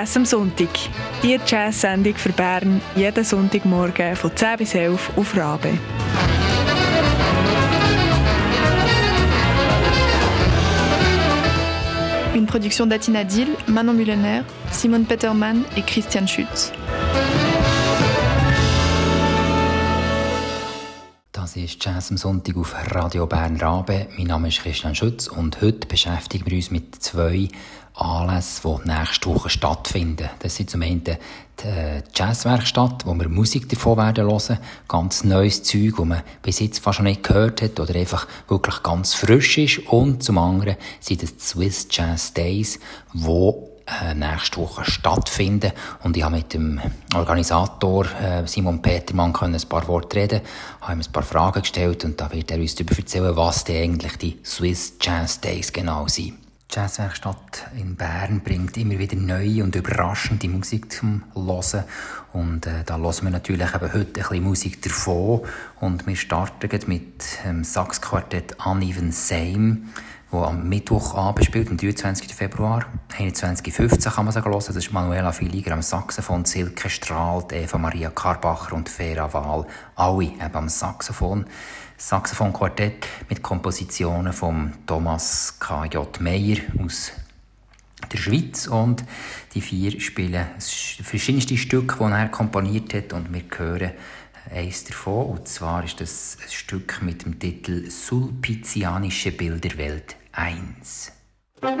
Jazz am Sonntag. Die Jazz-Sendung für Bern jeden Sonntagmorgen von 10 bis 11 auf Rabe. Une production d'Atina Dill, Manon Mullener, Simone Petermann et Christian Schütz. Das ist Jazz am Sonntag auf Radio Bern Rabe. Mein Name ist Christian Schütz und heute beschäftigen wir uns mit zwei Anlässe, die nächste Woche stattfinden. Das sind zum einen die äh, Jazzwerkstatt, wo wir Musik davon werden hören. Ganz neues Zeug, das man bis jetzt fast schon nicht gehört hat oder einfach wirklich ganz frisch ist. Und zum anderen sind es die Swiss Jazz Days, wo äh, nächste Woche stattfinden. Und ich habe mit dem Organisator äh, Simon Petermann können ein paar Worte reden, habe ihm ein paar Fragen gestellt und da wird er uns darüber erzählen, was denn eigentlich die Swiss Jazz Days genau sind. Die Jazzwerkstatt in Bern bringt immer wieder neue und überraschende Musik zum Hören. Und äh, da hören wir natürlich eben heute ein bisschen Musik davon. Und wir starten mit dem Saxquartett Uneven Same wo am Mittwochabend spielt, am 23. Februar. 21.15 kann man sagen hören. Das ist Manuela Filiger am Saxophon, Silke Strahlt, Eva Maria Karbacher und Vera Wahl. Alle eben am Saxophon. Saxophonquartett mit Kompositionen von Thomas K.J. Meyer aus der Schweiz und die vier spielen verschiedenste Stücke, die er komponiert hat und wir hören eines davon und zwar ist das ein Stück mit dem Titel Sulpizianische Bilderwelt 1. Musik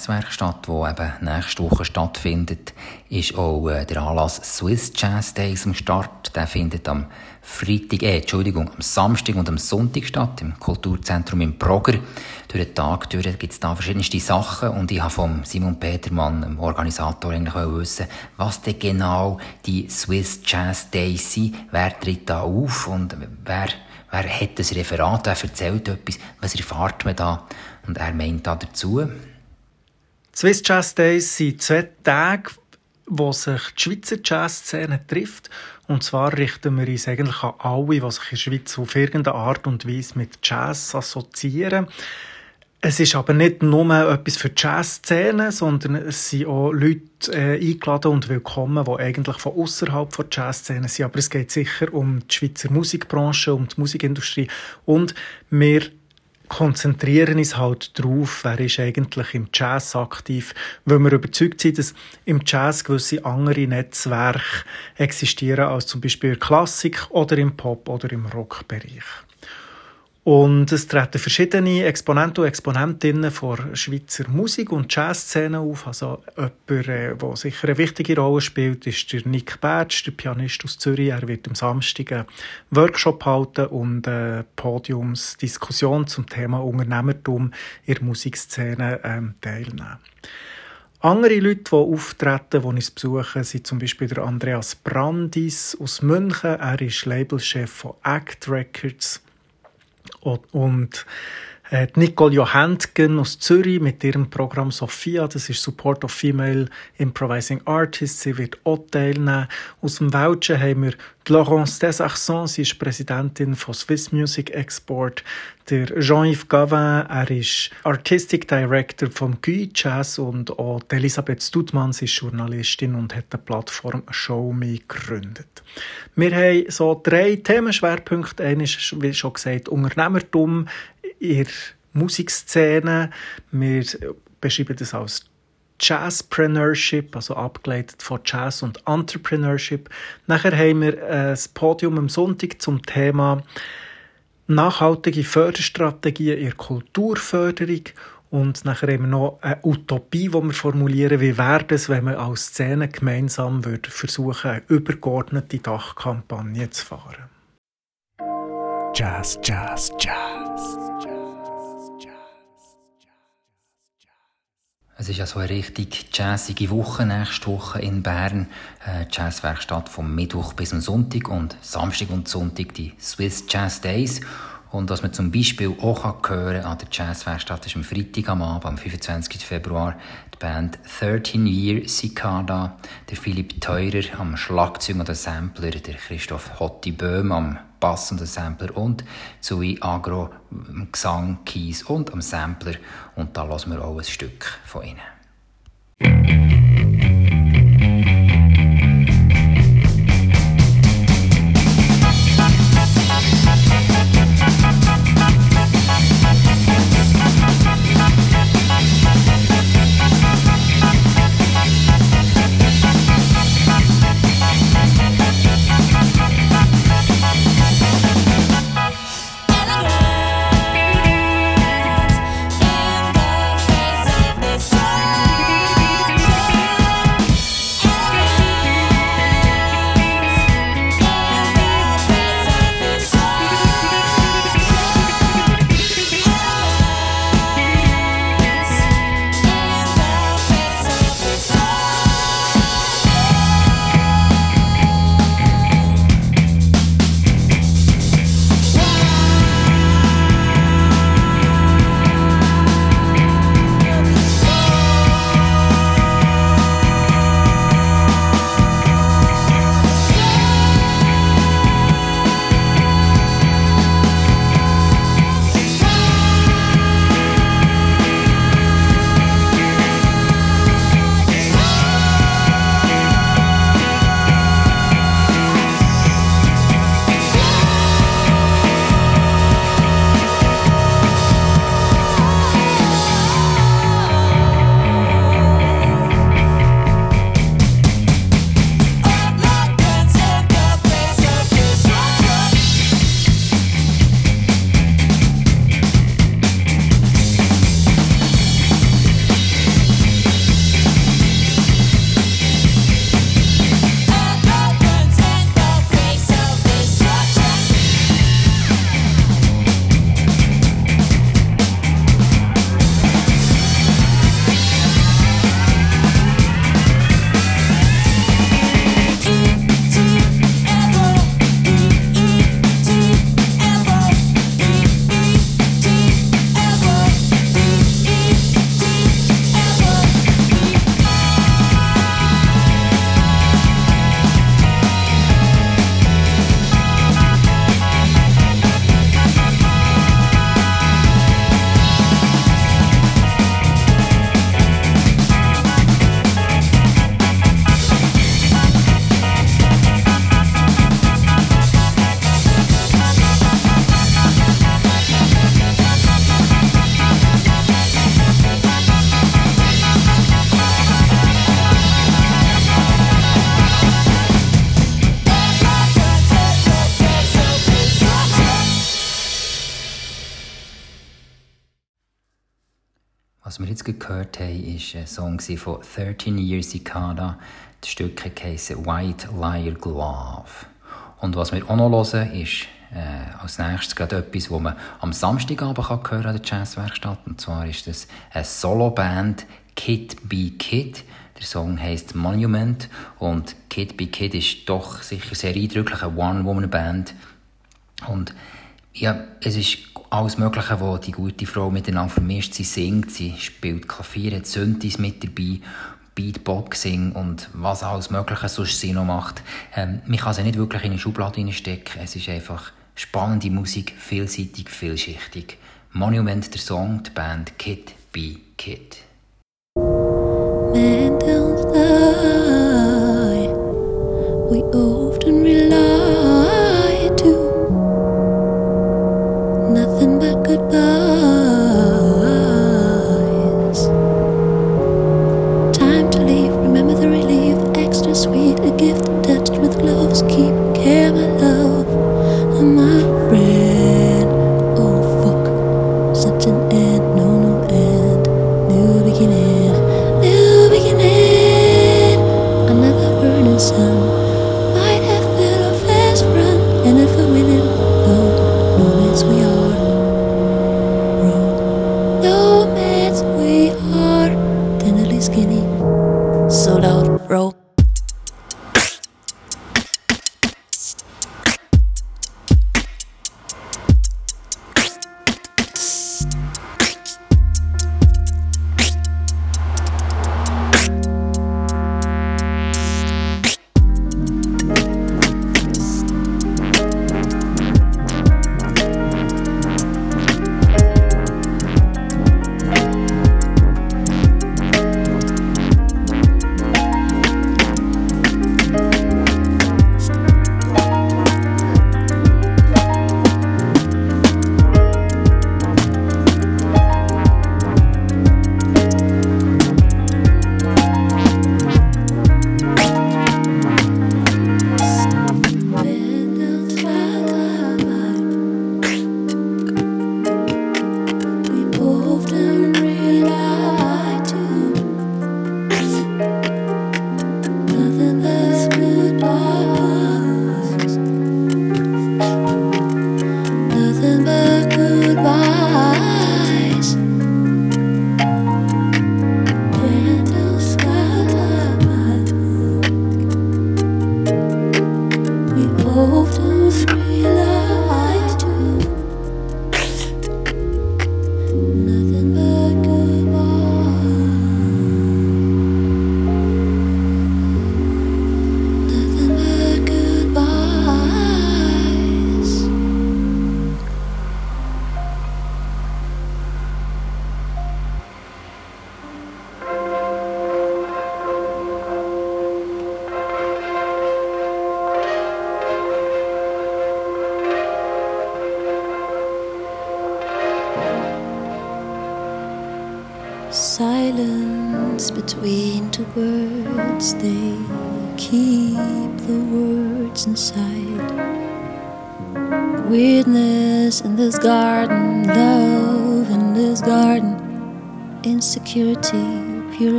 Jazzwerkstatt, die eben nächste Woche stattfindet, ist auch äh, der Anlass Swiss Jazz Days am Start. Der findet am Freitag, äh, Entschuldigung, am Samstag und am Sonntag statt, im Kulturzentrum im Progrer. Durch den Tag gibt es da verschiedenste Sachen und ich habe von Simon Petermann, dem Organisator, eigentlich wissen, was denn genau die Swiss Jazz Days sind, wer tritt da auf und wer, wer hat das Referat, wer erzählt etwas, was erfahrt man da? Und er meint da dazu, Swiss Jazz Days sind zwei Tage, wo sich die Schweizer Jazzszene trifft. Und zwar richten wir uns eigentlich an alle, die sich in der Schweiz auf irgendeine Art und Weise mit Jazz assoziieren. Es ist aber nicht nur etwas für die Jazzszene, sondern es sind auch Leute äh, eingeladen und willkommen, die eigentlich von außerhalb der Jazzszene sind. Aber es geht sicher um die Schweizer Musikbranche, um die Musikindustrie. Und wir konzentrieren uns halt darauf, wer ist eigentlich im Jazz aktiv, weil wir überzeugt sind, dass im Jazz gewisse andere Netzwerke existieren als zum Beispiel Klassik oder im Pop oder im Rockbereich. Und es treten verschiedene Exponenten und Exponentinnen von Schweizer Musik- und Jazzszene auf. Also jemand, der äh, sicher eine wichtige Rolle spielt, ist der Nick Bertsch, der Pianist aus Zürich. Er wird am Samstag einen Workshop halten und eine Podiumsdiskussion zum Thema Unternehmertum in der Musikszene ähm, teilnehmen. Andere Leute, die auftreten, die uns besuchen, sind zum Beispiel der Andreas Brandis aus München. Er ist Labelchef von Act Records. Und äh, Nicole Johantgen aus Zürich mit ihrem Programm Sophia, das ist Support of Female Improvising Artists, sie wird auch teilnehmen. Aus dem Welschen haben wir Laurence Desaxons, sie ist Präsidentin von Swiss Music Export. Der Jean-Yves Gavin, er ist Artistic Director vom GUI Jazz und auch Elisabeth Studmann, sie ist Journalistin und hat die Plattform Show Me gegründet. Wir haben so drei Themenschwerpunkte. Einer ist, wie schon gesagt, Unternehmertum in Musikszene. Wir beschreiben das als Jazzpreneurship, also abgeleitet von Jazz und Entrepreneurship. Nachher haben wir ein Podium am Sonntag zum Thema nachhaltige Förderstrategien in der Kulturförderung und nachher haben wir noch eine Utopie, die wir formulieren, wie wäre es, wenn wir als Szene gemeinsam versuchen, eine übergeordnete Dachkampagne zu fahren. Jazz, Jazz, Jazz. Es ist ja so eine richtig jazzige Woche nächste Woche in Bern. Äh, Jazzwerkstatt vom Mittwoch bis zum Sonntag und Samstag und Sonntag die Swiss Jazz Days. Und was man zum Beispiel auch hören kann an der Jazzwerkstatt ist am Freitag am Abend, am 25. Februar, die Band 13 Year Cicada, der Philipp Teurer am Schlagzeug und der Sampler, der Christoph Hotti Böhm am Bass und der Sampler und sowie Agro am Gesang, Keys und am Sampler. Und da lassen wir auch ein Stück von ihnen. Song von 13 Years Cicada. Das Stück heisst White Liar Glove. Und was wir auch noch hören, ist äh, als nächstes gerade etwas, was man am Samstagabend kann hören an der Jazzwerkstatt. Und zwar ist das eine Solo-Band Kid Be Kid. Der Song heißt Monument und Kid Be Kid ist doch sicher sehr eindrücklich, eine One-Woman-Band. Und ja, es ist alles Mögliche, wo die gute Frau miteinander vermischt. Sie singt, sie spielt Klavier, hat Synthes mit dabei, Beatboxing und was alles Mögliche sonst sie noch macht. Ähm, man kann sie nicht wirklich in eine Schublade stecken. Es ist einfach spannende Musik, vielseitig, vielschichtig. Monument, der Song, die Band Kid Be Kid.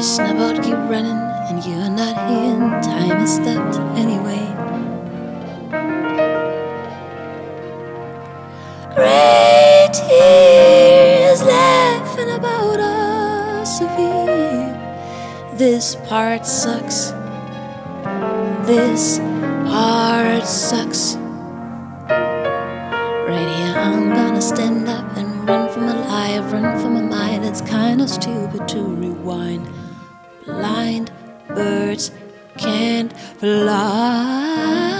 No question about keep running, and you're not here. Time has stopped anyway. Great tears laughing about us severe. This part sucks. This part sucks. Right here, I'm gonna stand up and run from a lie, run from a mind. It's kinda stupid to rewind. Blind birds can't fly.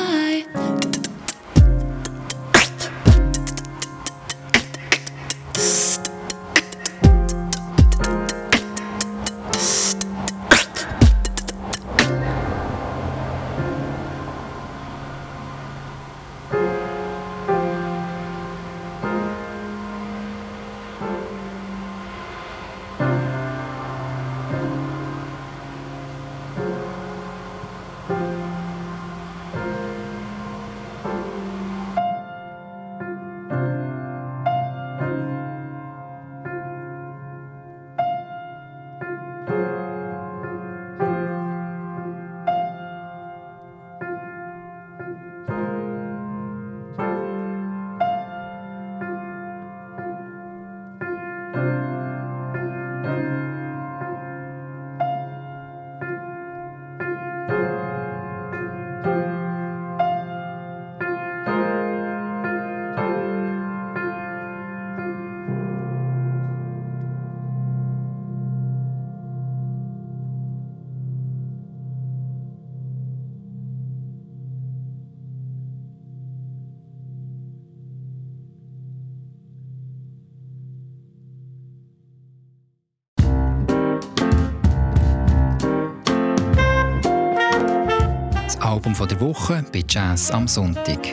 Album der Woche bei Jazz am Sonntag.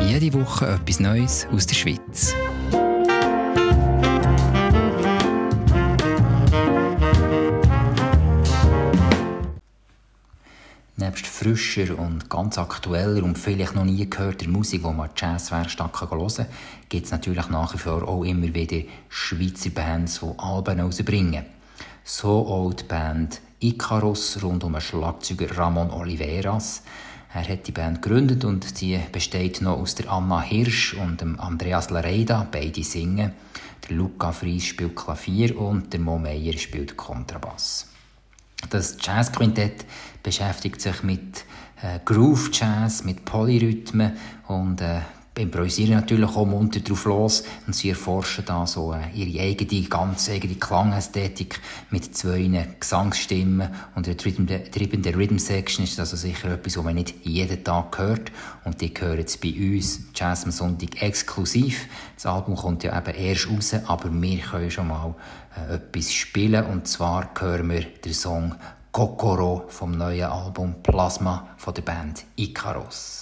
Jede Woche etwas Neues aus der Schweiz. Nebst frischer und ganz aktueller und vielleicht noch nie gehörter Musik, die man Jazzwerkstatt hören kann, gibt es natürlich nach wie vor auch immer wieder Schweizer Bands, die Alben rausbringen. So auch die Band Icarus rund um den Schlagzeuger Ramon Oliveras. Er hat die Band gegründet und die besteht noch aus der Anna Hirsch und dem Andreas Lareida, beide singen. Der Luca Fries spielt Klavier und der Mo Meyer spielt Kontrabass. Das Jazzquintett beschäftigt sich mit äh, Groove Jazz, mit Polyrhythmen und äh, improvisieren natürlich auch munter drauf los und sie erforschen da so äh, ihre eigene, ganz eigene Klangästhetik mit zwei Gesangsstimmen und der treibende Rhythm Section ist also sicher etwas, was man nicht jeden Tag hört und die gehören jetzt bei uns Jazz am Sonntag exklusiv. Das Album kommt ja eben erst raus, aber wir können schon mal äh, etwas spielen und zwar hören wir den Song Kokoro vom neuen Album Plasma von der Band Icaros.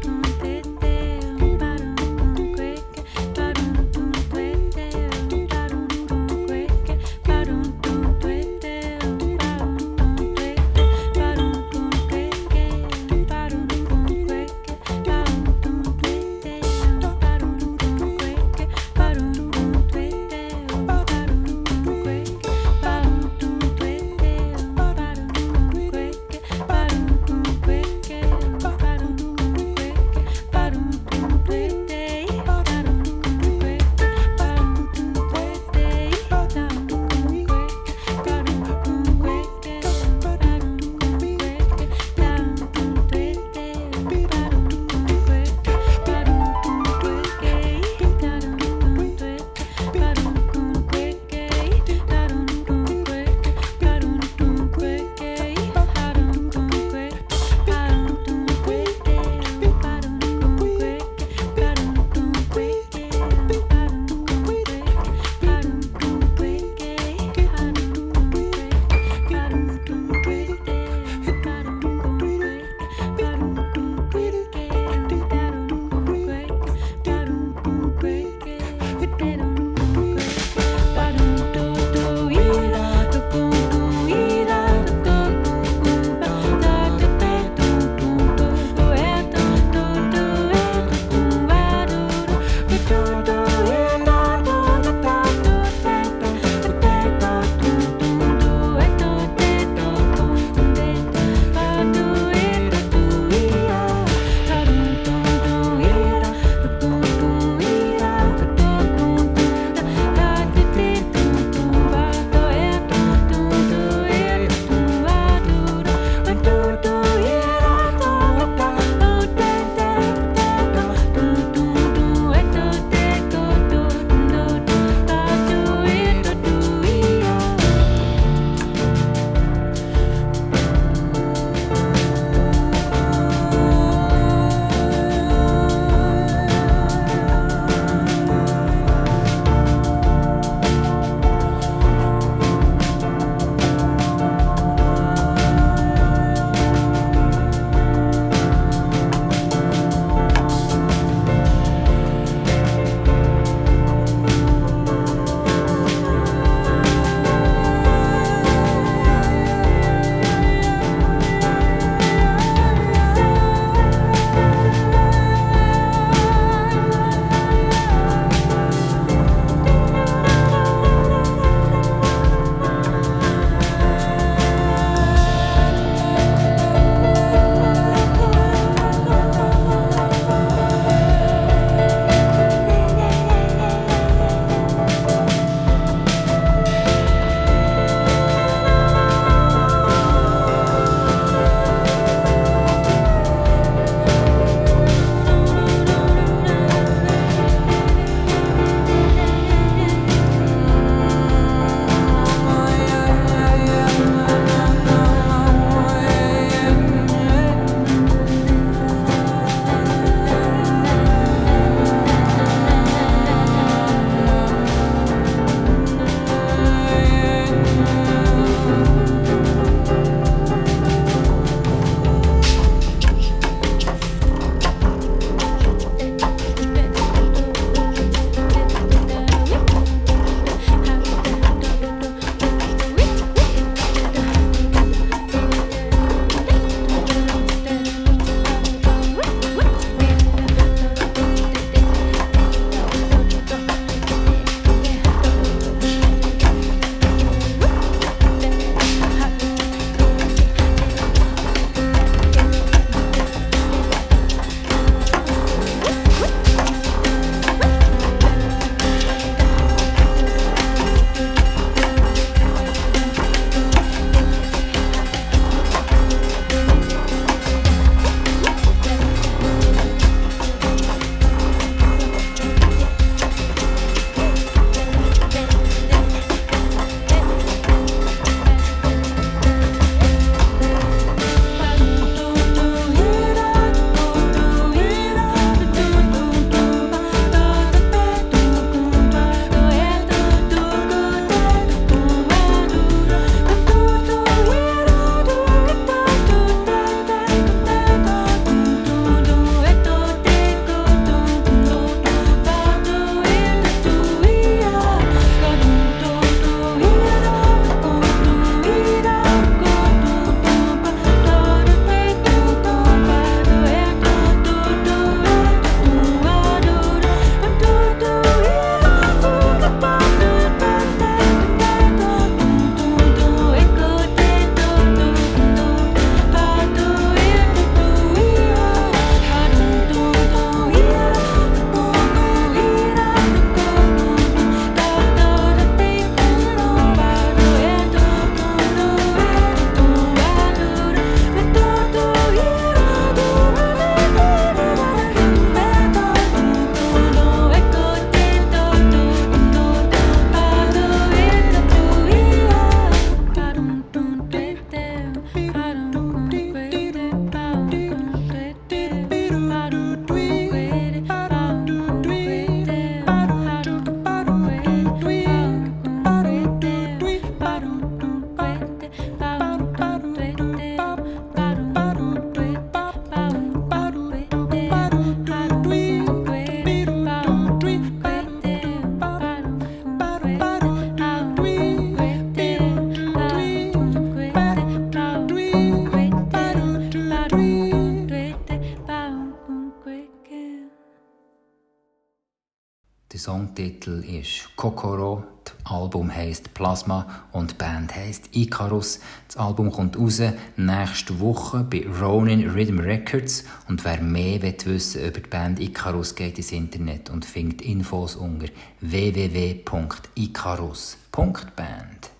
heißt Plasma und die Band heißt Icarus. Das Album kommt raus nächste Woche bei Ronin Rhythm Records und wer mehr will wissen über die Band Icarus geht ins Internet und findet Infos unter www.icarus.band.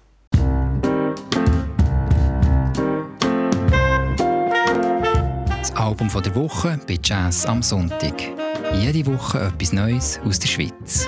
Das Album der Woche bei Jazz am Sonntag. Jede Woche etwas Neues aus der Schweiz.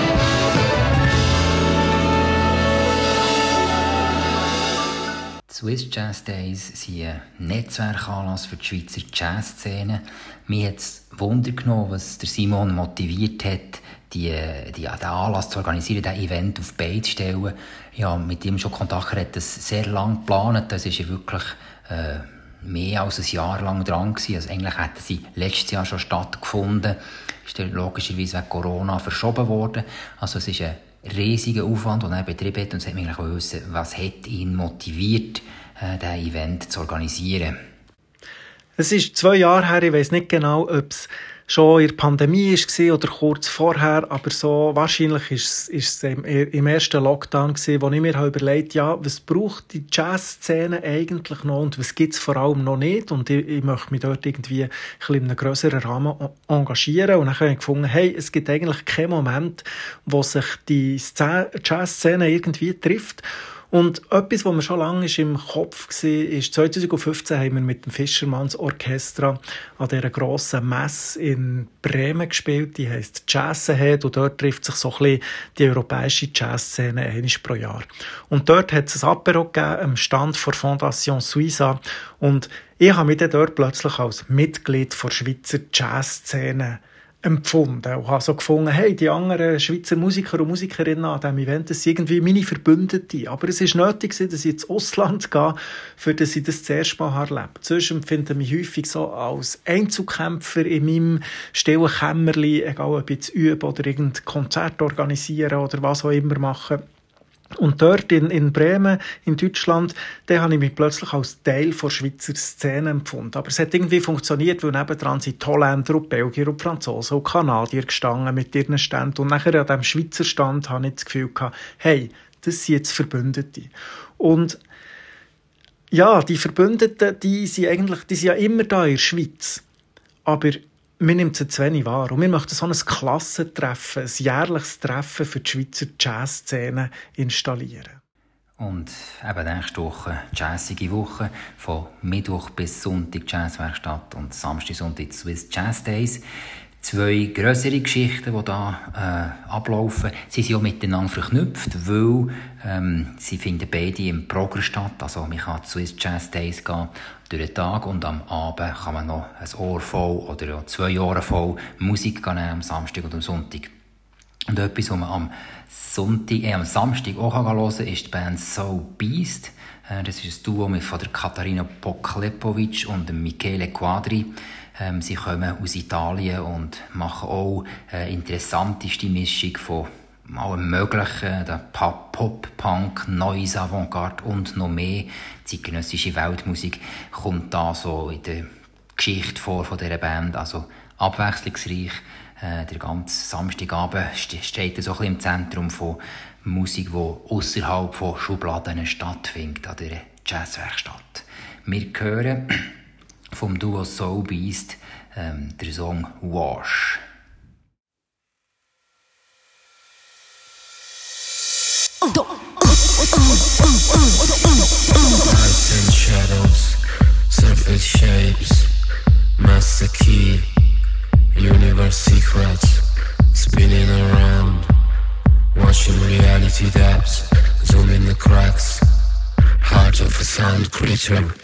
Swiss Jazz Days sind ein Netzwerkanlass für die Schweizer Jazzszene. Mir hat es Wunder genommen, was der Simon motiviert hat, die, die, den Anlass zu organisieren, diesen Event auf Bein zu stellen. Ja, mit ihm schon Kontakt hat das sehr lange geplant. Das ist ja wirklich äh, mehr als ein Jahr lang dran gewesen. Also eigentlich hätten sie letztes Jahr schon stattgefunden. Ist dann logischerweise wegen Corona verschoben worden. Also es ist ein riesiger Aufwand, den er betrieben hat. Und es hat mich wissen, was hat ihn motiviert, äh, diesen Event zu organisieren. Es ist zwei Jahre her, ich weiß nicht genau, ob es schon in der Pandemie war oder kurz vorher, aber so wahrscheinlich ist es im, ersten Lockdown wo ich mir überlegt ja, was braucht die Jazzszene eigentlich noch und was gibt es vor allem noch nicht? Und ich, ich möchte mich dort irgendwie ein in einem grösseren Rahmen engagieren. Und dann habe ich gefunden, hey, es gibt eigentlich keinen Moment, wo sich die Jazzszene irgendwie trifft und etwas, was mir schon lange im Kopf war, ist 2015 haben wir mit dem Fischermanns Orchestra an dieser grossen Messe in Bremen gespielt. Die heisst Jazz Ahead und dort trifft sich so ein bisschen die europäische Jazzszene einmal pro Jahr. Und dort hat es ein Apero gegeben am Stand der Fondation Suiza und ich habe mich dann dort plötzlich als Mitglied der Schweizer Jazzszene empfunden und habe so gefunden, hey, die anderen Schweizer Musiker und Musikerinnen an diesem Event, das sind irgendwie meine Verbündete. Aber es ist nötig, dass ich ins Ausland gehe, für dass ich das zuerst mal erlebe. Sonst empfinde ich mich häufig so als Einzelkämpfer in meinem stillen Kämmerli, egal ob ich jetzt übe oder irgendein Konzert organisieren oder was auch immer machen. Und dort in, in Bremen, in Deutschland, da habe ich mich plötzlich als Teil der Schweizer Szene empfunden. Aber es hat irgendwie funktioniert, weil nebendran sind die Holländer und Belgier und Franzosen und Kanadier gestanden mit ihren Ständen. Und nachher an diesem Schweizer Stand habe ich das Gefühl gehabt, hey, das sind jetzt Verbündete. Und ja, die Verbündeten, die sind eigentlich, die sind ja immer da in der Schweiz. Aber wir nehmen es zu wenig wahr. Und wir möchten so ein Klassentreffen, ein jährliches Treffen für die Schweizer Jazzszene installieren. Und eben nächste Woche, jazzige Woche, von Mittwoch bis Sonntag Jazzwerkstatt und Samstag, Sonntag Swiss Jazz Days zwei größere Geschichten, die da äh, ablaufen. Sie sind auch miteinander verknüpft, weil ähm, sie finden beide im Progress statt. Also man kann zu Swiss Jazz Days gehen durch den Tag und am Abend kann man noch ein Ohr voll oder zwei Ohren voll Musik nehmen, am Samstag und am Sonntag. Und etwas, was man am, Sonntag, äh, am Samstag auch hören kann, ist die Band So Beast. Äh, das ist ein Duo mit von der Katharina Poklepovic und Michele Quadri. Ähm, sie kommen aus Italien und machen auch eine interessanteste Mischung von allem Möglichen, der Pop, Pop, Punk, Noise, Avantgarde und noch mehr. Zeitgenössische Weltmusik kommt da so in der Geschichte vor von dieser Band, also abwechslungsreich. Äh, der ganze Samstagabend steht so ein bisschen im Zentrum von Musik, die außerhalb von Schubladen stattfindet, an der Jazzwerkstatt. Wir hören vom Duo Soul Beast ähm, der Song Wash. Zoom in the cracks. heart of a sound creature.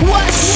What?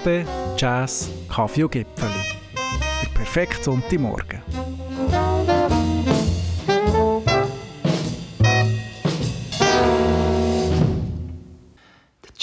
Rabe, Jazz, Kaffee und Gipfeli. Der perfekte Sonntagmorgen.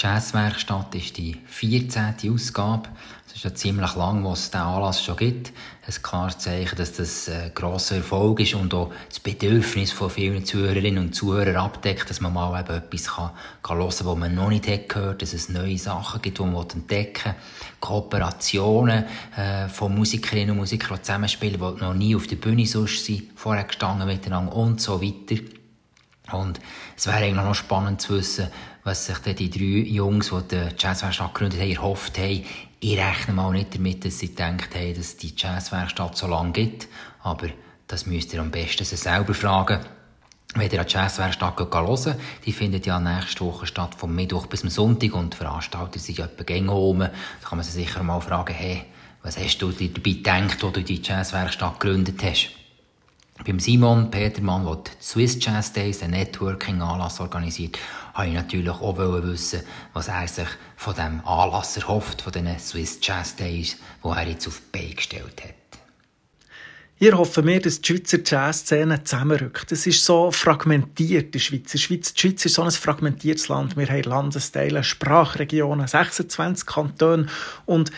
Jazzwerkstatt ist die 14. Ausgabe. Es ist ja ziemlich lang, was es diesen Anlass schon gibt. Ein klares Zeichen, dass das ein grosser Erfolg ist und auch das Bedürfnis von vielen Zuhörerinnen und Zuhörern abdeckt, dass man mal eben etwas kann, kann hören kann, was man noch nicht hat gehört dass es neue Sachen gibt, die man entdecken will. Kooperationen äh, von Musikerinnen und Musikern, die zusammenspielen, die noch nie auf der Bühne sonst sind, vorher gestanden miteinander und so weiter. Und es wäre eigentlich noch spannend zu wissen, was sich die drei Jungs, die die Jazzwerkstatt gegründet haben, erhofft haben. Ich rechne mal nicht damit, dass sie gedacht haben, dass die Jazzwerkstatt so lange gibt. Aber das müsst ihr am besten sie selber fragen. Wenn ihr an die Jazzwerkstatt hören die findet ja nächste Woche statt, vom Mittwoch bis zum Sonntag und die Veranstalter sind ja etwa gängig rum. Da kann man sich sicher mal fragen, hey, was hast du dir dabei gedacht, als du die Jazzwerkstatt gegründet hast? Beim Simon Petermann, der die Swiss Jazz Days, den Networking-Anlass organisiert, wollte ich natürlich auch wissen, was er sich von diesem Anlass erhofft, von diesen Swiss Jazz Days, die er jetzt auf die Beine gestellt hat. Hier hoffen wir, dass die Schweizer Jazzszene zusammenrückt. Es ist so fragmentiert der Schweiz. Die Schweiz, die Schweiz ist so ein fragmentiertes Land. Wir haben Landesteile, Sprachregionen, 26 Kantone und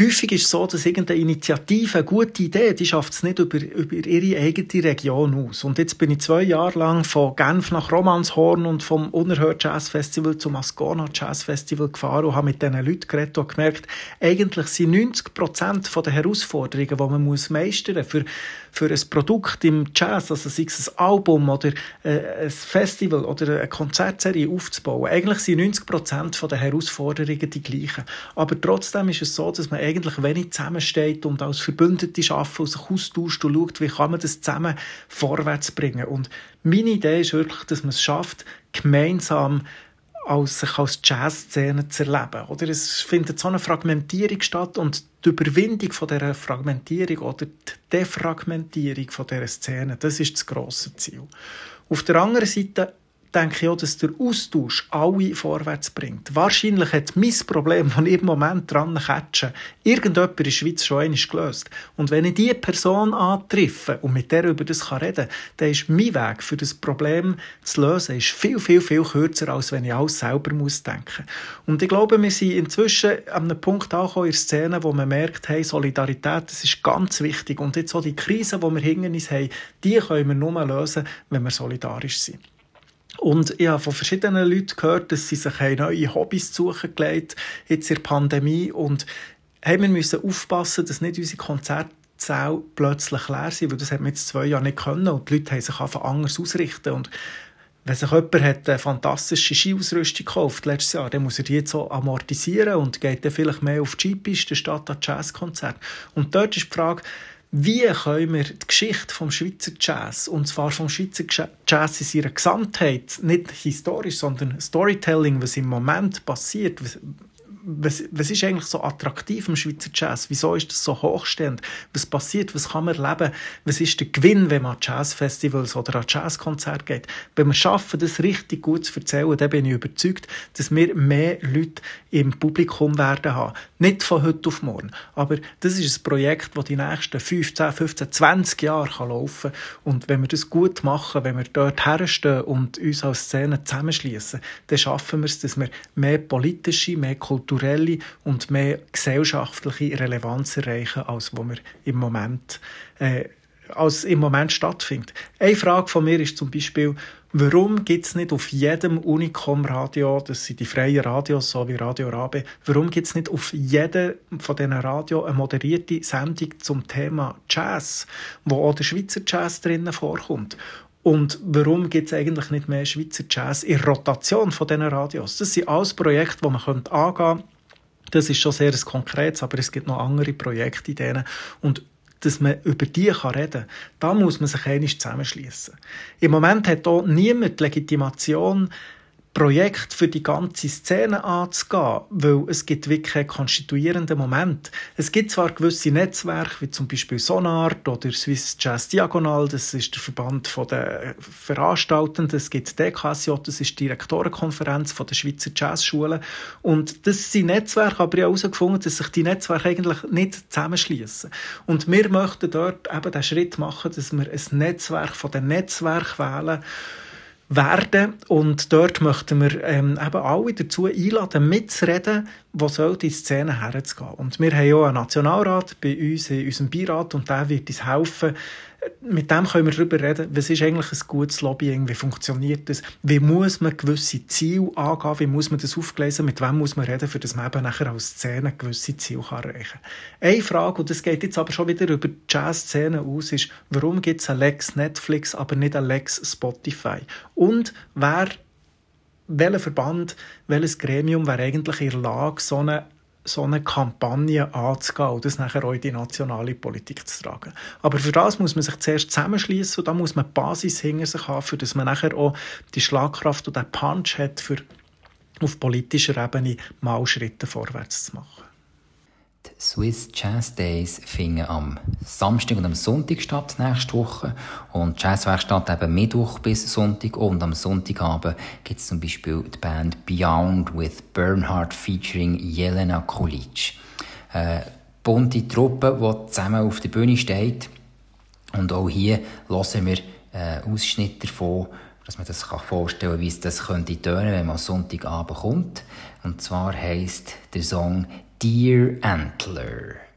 Häufig ist es so, dass irgendeine Initiative, eine gute Idee, die schafft es nicht über, über ihre eigene Region aus. Und jetzt bin ich zwei Jahre lang von Genf nach Romanshorn und vom Unerhört Jazz Festival zum Ascona Jazz Festival gefahren und habe mit diesen Leuten geredet und gemerkt, eigentlich sind 90 Prozent der Herausforderungen, die man muss meistern muss, für für ein Produkt im Jazz, also sei es ein Album oder äh, ein Festival oder eine Konzertserie aufzubauen. Eigentlich sind 90 Prozent der Herausforderungen die gleichen. Aber trotzdem ist es so, dass man eigentlich wenig zusammensteht und als Verbündete arbeitet und sich austauscht und schaut, wie kann man das zusammen vorwärts bringen. Und meine Idee ist wirklich, dass man es schafft, gemeinsam als sich als Jazzszene zu erleben. Oder es findet so eine Fragmentierung statt und die Überwindung von dieser Fragmentierung oder die Defragmentierung von dieser Szene, das ist das grosse Ziel. Auf der anderen Seite denke ich auch, dass der Austausch alle vorwärts bringt. Wahrscheinlich hat mein Problem, das ich im Moment dran catche, irgendjemand in der Schweiz schon einmal gelöst. Und wenn ich diese Person antreffe und mit der über das reden kann, dann ist mein Weg für das Problem zu lösen ist viel, viel, viel kürzer, als wenn ich alles selber muss denken Und ich glaube, wir sind inzwischen an einem Punkt angekommen in der Szene, wo man merkt, hey, Solidarität, das ist ganz wichtig. Und jetzt so die Krise, die wir hinter uns haben, die können wir nur lösen, wenn wir solidarisch sind. Und ich habe von verschiedenen Leuten gehört, dass sie sich neue Hobbys suchen gelegt jetzt in der Pandemie. Und wir müssen aufpassen, dass nicht unsere Konzertsäle plötzlich leer sind, weil das hat man jetzt zwei Jahre nicht können. Und die Leute haben sich einfach anders ausrichten. Und wenn sich jemand hat eine fantastische Skiausrüstung gekauft letztes Jahr, dann muss er die jetzt so amortisieren und geht dann vielleicht mehr auf die Skipiste statt an Jazzkonzert. Und dort ist die Frage, wie können wir die Geschichte vom Schweizer Jazz, und zwar vom Schweizer Jazz in seiner Gesamtheit, nicht historisch, sondern Storytelling, was im Moment passiert, was, was ist eigentlich so attraktiv im Schweizer Jazz? Wieso ist das so hochstehend? Was passiert? Was kann man erleben? Was ist der Gewinn, wenn man an Jazzfestivals oder an Jazzkonzerte geht? Wenn wir schaffen, das richtig gut zu erzählen, dann bin ich überzeugt, dass wir mehr Leute im Publikum werden haben. Nicht von heute auf morgen. Aber das ist ein Projekt, das die nächsten 15, 15, 20 Jahre laufen kann. Und wenn wir das gut machen, wenn wir dort herstehen und uns als Szene zusammenschließen, dann schaffen wir es, dass wir mehr politische, mehr kulturelle kulturelle und mehr gesellschaftliche Relevanz erreichen, als wo wir im Moment, äh, als im Moment stattfindet. Eine Frage von mir ist zum Beispiel, warum gibt es nicht auf jedem Unicom-Radio, das sind die freien Radios, so wie Radio Rabe, warum gibt es nicht auf jedem von diesen Radio eine moderierte Sendung zum Thema Jazz, wo auch der Schweizer Jazz drinnen vorkommt? Und warum gibt es eigentlich nicht mehr Schweizer Jazz in Rotation von diesen Radios? Das sind alles Projekte, die man angehen könnte. Das ist schon sehr ein konkretes, aber es gibt noch andere Projekte in denen. Und dass man über die kann reden kann, da muss man sich einmal zusammenschließen. Im Moment hat auch niemand die Legitimation, Projekt für die ganze Szene anzugehen, weil es gibt wirklich einen konstituierenden Moment. Es gibt zwar gewisse Netzwerke, wie zum Beispiel Sonart oder Swiss Jazz Diagonal, das ist der Verband der Veranstaltenden, es gibt DKSJ, das ist die Direktorenkonferenz der Schweizer Jazzschulen und das sind Netzwerke, aber ich habe herausgefunden, dass sich die Netzwerke eigentlich nicht zusammenschließen. Und wir möchten dort eben den Schritt machen, dass wir ein Netzwerk von den Netzwerken wählen, werden. Und dort möchten wir ähm, eben alle dazu einladen, mitzureden, wo soll die Szene herzugehen. Und wir haben auch einen Nationalrat bei uns in unserem Beirat und der wird uns helfen, mit dem können wir darüber reden, was ist eigentlich ein gutes Lobbying, wie funktioniert das, wie muss man gewisse Ziele angehen, wie muss man das aufgelesen, mit wem muss man reden, für das man eben nachher als Szene gewisse Ziele erreichen kann. Eine Frage, und das geht jetzt aber schon wieder über die Jazz-Szene aus, ist, warum gibt es ein Lex Netflix, aber nicht ein Lex Spotify? Und wer welcher Verband, welches Gremium wäre eigentlich in der Lage, so eine so eine Kampagne anzugehen und das nachher auch in die nationale Politik zu tragen. Aber für das muss man sich zuerst zusammenschließen und da muss man die Basis hinter sich haben, für dass man nachher auch die Schlagkraft und den Punch hat, für auf politischer Ebene mal Schritte vorwärts zu machen. Swiss Jazz Days finden am Samstag und am Sonntag statt nächste Woche und Jazzwerkstatt eben Mittwoch bis Sonntag und am Sonntagabend gibt es zum Beispiel die Band Beyond with Bernhard featuring Jelena Kulic. Eine bunte Truppe, die zusammen auf der Bühne steht Und auch hier hören wir äh, Ausschnitte davon, dass man das kann vorstellen kann, wie es das könnte tönen, wenn man Sonntagabend kommt. Und zwar heißt der Song deer antler.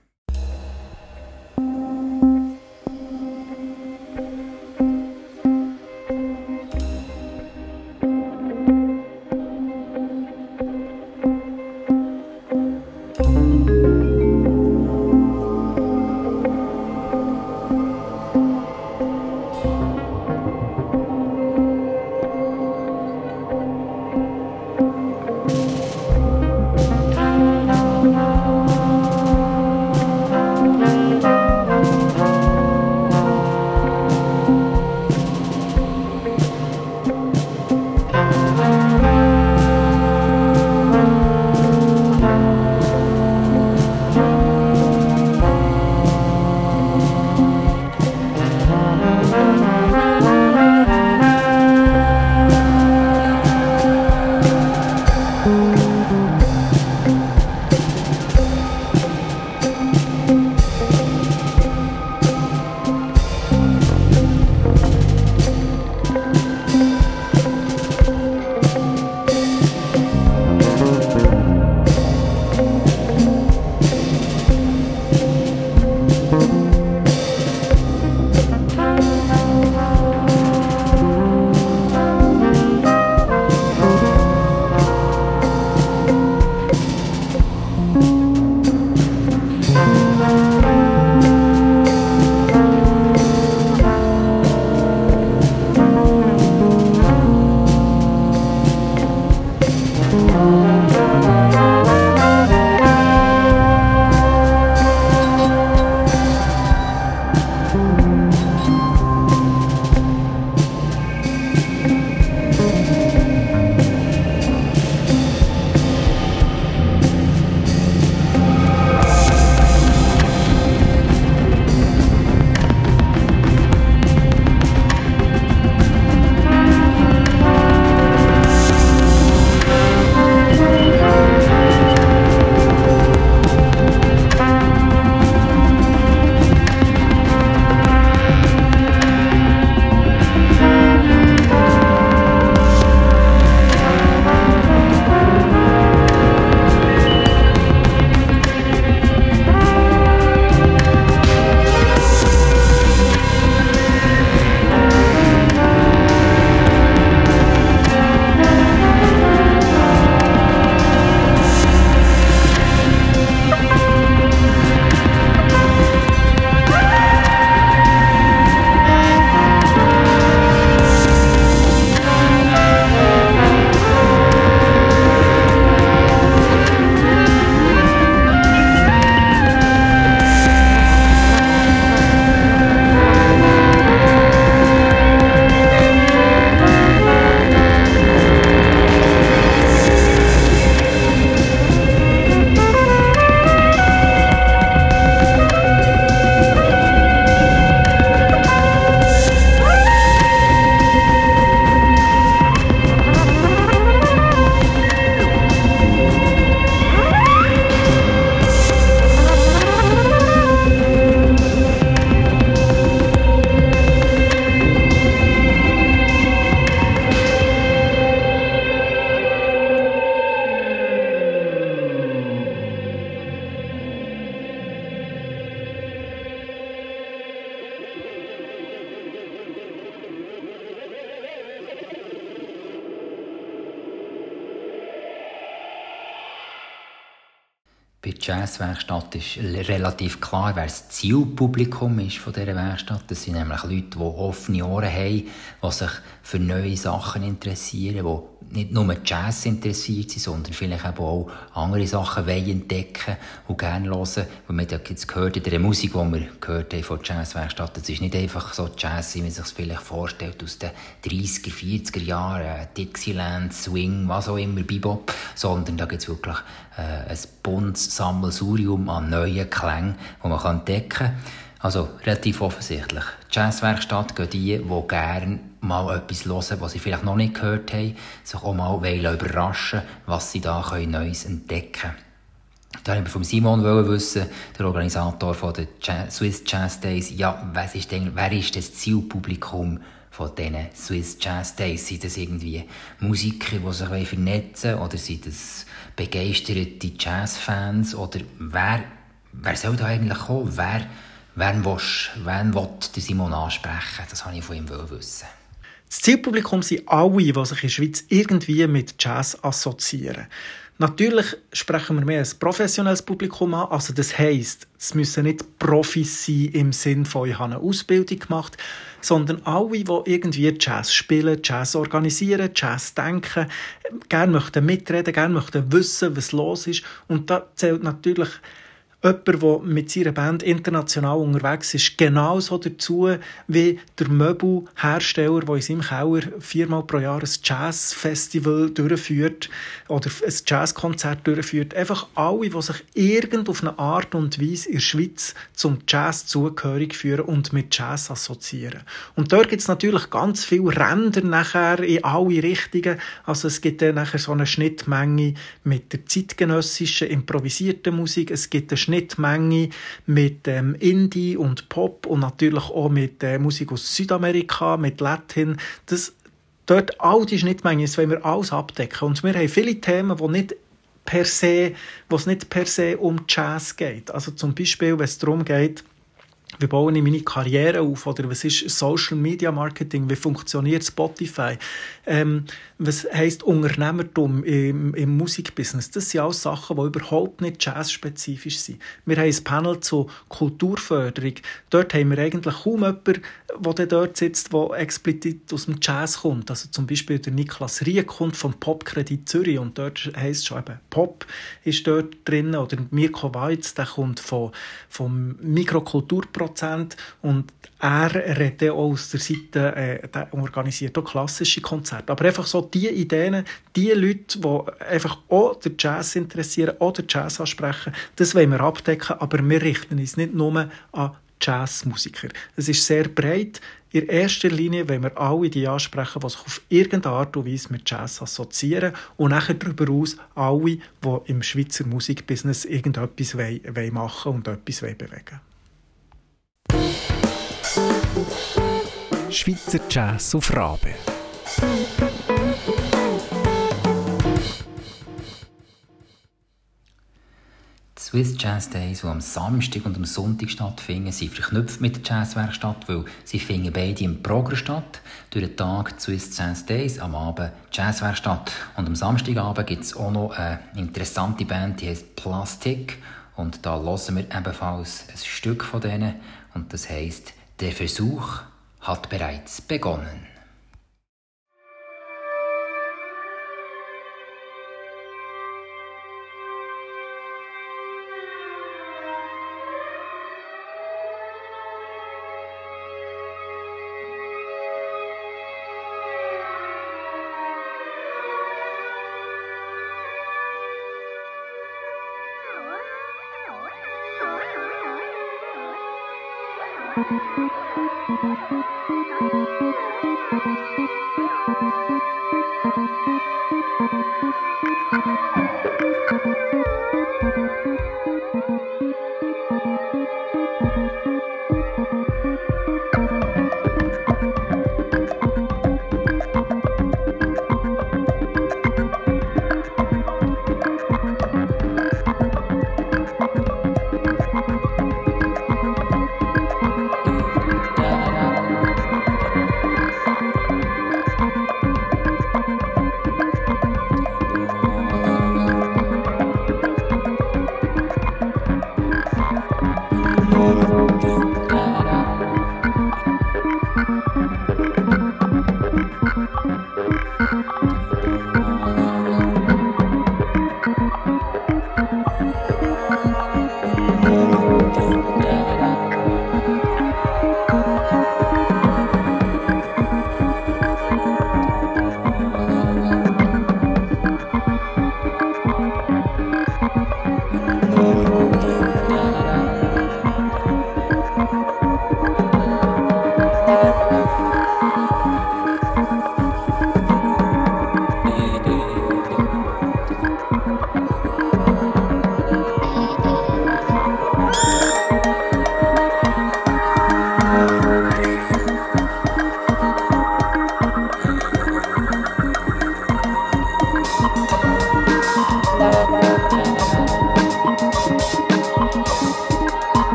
Jazzwerkstatt ist relativ klar, wer das Zielpublikum ist von dieser Werkstatt. Das sind nämlich Leute, die offene Ohren haben, die sich für neue Sachen interessieren, nicht nur Jazz interessiert sind, sondern vielleicht auch andere Sachen entdecken und gerne hören. Und wir haben jetzt gehört in der Musik, die wir gehört haben von Jazzwerkstatt, das ist nicht einfach so Jazz, wie man sich es vielleicht vorstellt, aus den 30er, 40er Jahren, Dixieland, Swing, was auch immer, Bebop, sondern da gibt es wirklich äh, ein buntes Sammelsurium an neuen Klängen, die man entdecken kann. Also relativ offensichtlich. Jazzwerkstatt gehen die, die gerne mal etwas hören, was sie vielleicht noch nicht gehört haben, sich auch mal überraschen was sie da Neues entdecken können. Da wollte ich von Simon wissen, der Organisator der Swiss Jazz Days, ja, was ist denn, wer ist das Zielpublikum von diesen Swiss Jazz Days? Sind das irgendwie Musiker, die sich vernetzen wollen, oder sind das begeisterte Jazzfans, oder wer, wer soll da eigentlich kommen? Wer, wer, will, wer will Simon ansprechen? Das wollte ich von ihm wissen. Das Zielpublikum sind alle, die sich in der Schweiz irgendwie mit Jazz assoziieren. Natürlich sprechen wir mehr ein professionelles Publikum an. Also das heisst, es müssen nicht Profis sein im Sinn von, ich habe eine Ausbildung gemacht, sondern alle, die irgendwie Jazz spielen, Jazz organisieren, Jazz denken, gerne möchten mitreden, gerne möchten wissen, was los ist. Und da zählt natürlich jemand, der mit seiner Band international unterwegs ist, genauso dazu wie der Möbelhersteller, der in seinem Keller viermal pro Jahr ein Jazzfestival durchführt oder ein Jazzkonzert durchführt. Einfach alle, die sich irgend auf eine Art und Weise in der Schweiz zum Jazz zugehörig führen und mit Jazz assoziieren. Und dort gibt es natürlich ganz viele Ränder nachher in alle Richtungen. Also es gibt dann nachher so eine Schnittmenge mit der zeitgenössischen improvisierten Musik. Es gibt eine Schnittmenge mit ähm, Indie und Pop und natürlich auch mit äh, Musik aus Südamerika, mit Latin. Das, dort all die Schnittmengen, das wollen wir alles abdecken. Und wir haben viele Themen, die nicht per se, wo es nicht per se um Jazz geht. Also zum Beispiel, wenn es darum geht, wie baue ich meine Karriere auf oder was ist Social Media Marketing, wie funktioniert Spotify, ähm, was heisst Unternehmertum im, im Musikbusiness. Das sind alles Sachen, die überhaupt nicht jazzspezifisch sind. Wir haben ein Panel zur Kulturförderung. Dort haben wir eigentlich kaum jemanden, der dort sitzt, der explizit aus dem Jazz kommt. Also zum Beispiel der Niklas Rie kommt vom Popkredit Zürich und dort heisst es schon eben Pop ist dort drin oder Mirko Weitz, der kommt von, vom Mikrokulturprozent und er redet auch aus der Seite, äh, der organisiert auch klassische Konzerte. Aber einfach so die Ideen, die Leute, die einfach auch den Jazz interessieren oder Jazz ansprechen, das wollen wir abdecken, aber wir richten uns nicht nur an Jazzmusiker. Es ist sehr breit. In erster Linie wollen wir alle die ansprechen, die sich auf irgendeine Art und Weise mit Jazz assoziieren und nachher darüber aus alle, die im Schweizer Musikbusiness irgendetwas machen und etwas bewegen Schweizer Jazz auf Rabe. Swiss Jazz Days, die am Samstag und am Sonntag stattfinden, sind verknüpft mit der Jazzwerkstatt, weil sie finden beide im Progress statt. Durch den Tag Swiss Jazz Days, am Abend Jazzwerkstatt. Und am Samstagabend gibt es auch noch eine interessante Band, die heißt Plastic. Und da hören wir ebenfalls ein Stück von denen. Und das heißt Der Versuch hat bereits begonnen.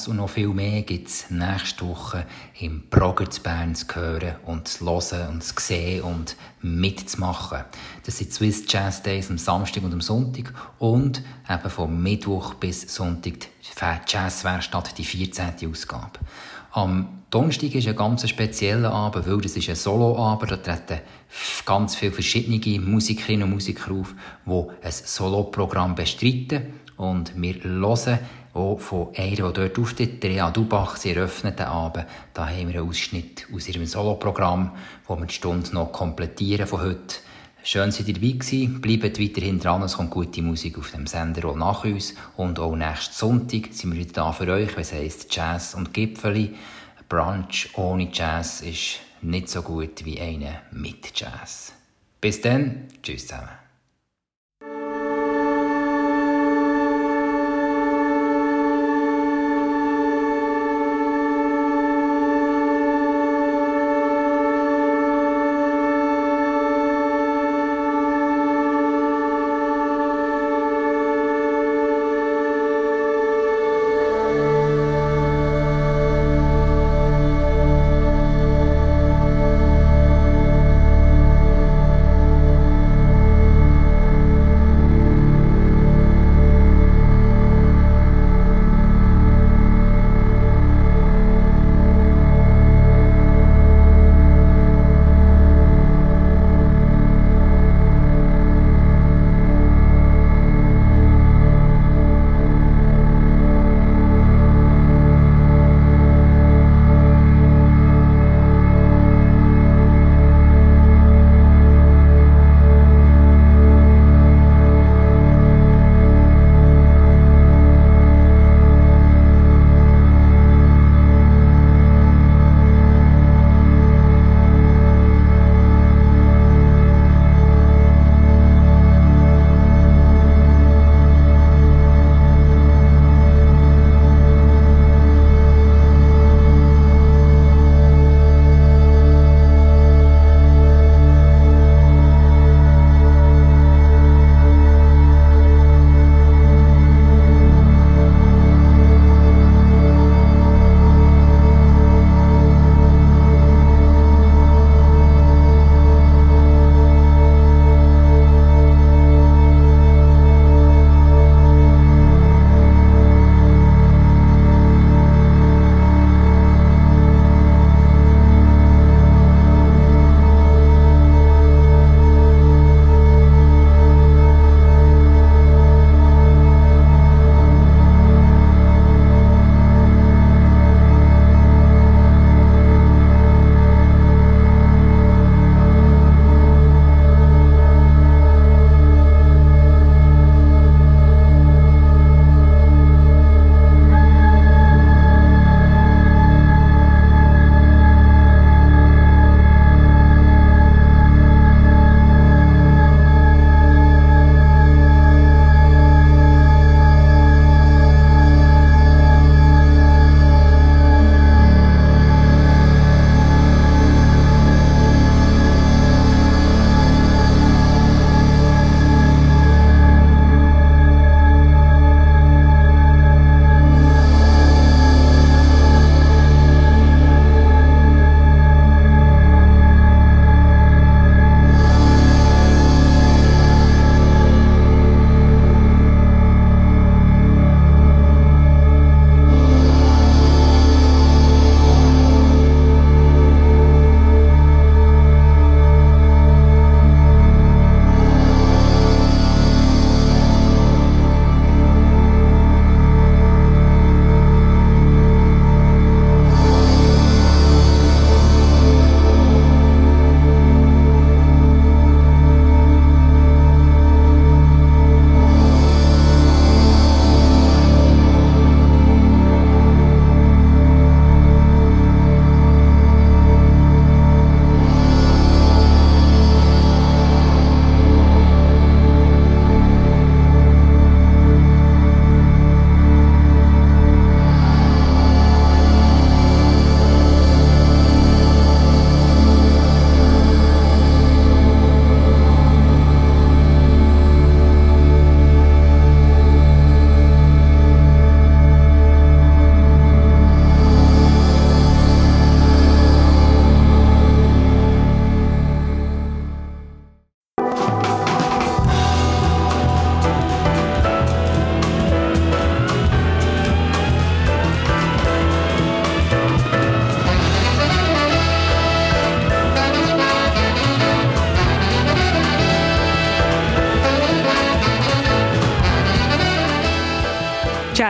Das und noch viel mehr gibt es nächste Woche im Progress Bern zu hören und zu hören und zu sehen und mitzumachen. Das sind Swiss Jazz Days am Samstag und am Sonntag und eben von Mittwoch bis Sonntag die Jazzwerkstatt, die 14. Ausgabe. Am Donnerstag ist ein ganz spezieller Abend, weil das ist ein Soloabend. Da treten ganz viele verschiedene Musikerinnen und Musiker auf, die ein Soloprogramm bestreiten. Und wir hören auch von einer, die dort auftritt, Rea Dubach, sie eröffnet den Abend. Da haben wir einen Ausschnitt aus ihrem Soloprogramm, wo wir die Stunde noch komplettieren von heute. Schön, dass ihr dabei gewesen. Bleibt weiterhin dran, es kommt gute Musik auf dem Sender auch nach uns. Und auch nächsten Sonntag sind wir wieder da für euch, was heisst Jazz und Gipfeli. Brunch ohne Jazz ist nicht so gut wie eine mit Jazz. Bis dann, tschüss zusammen.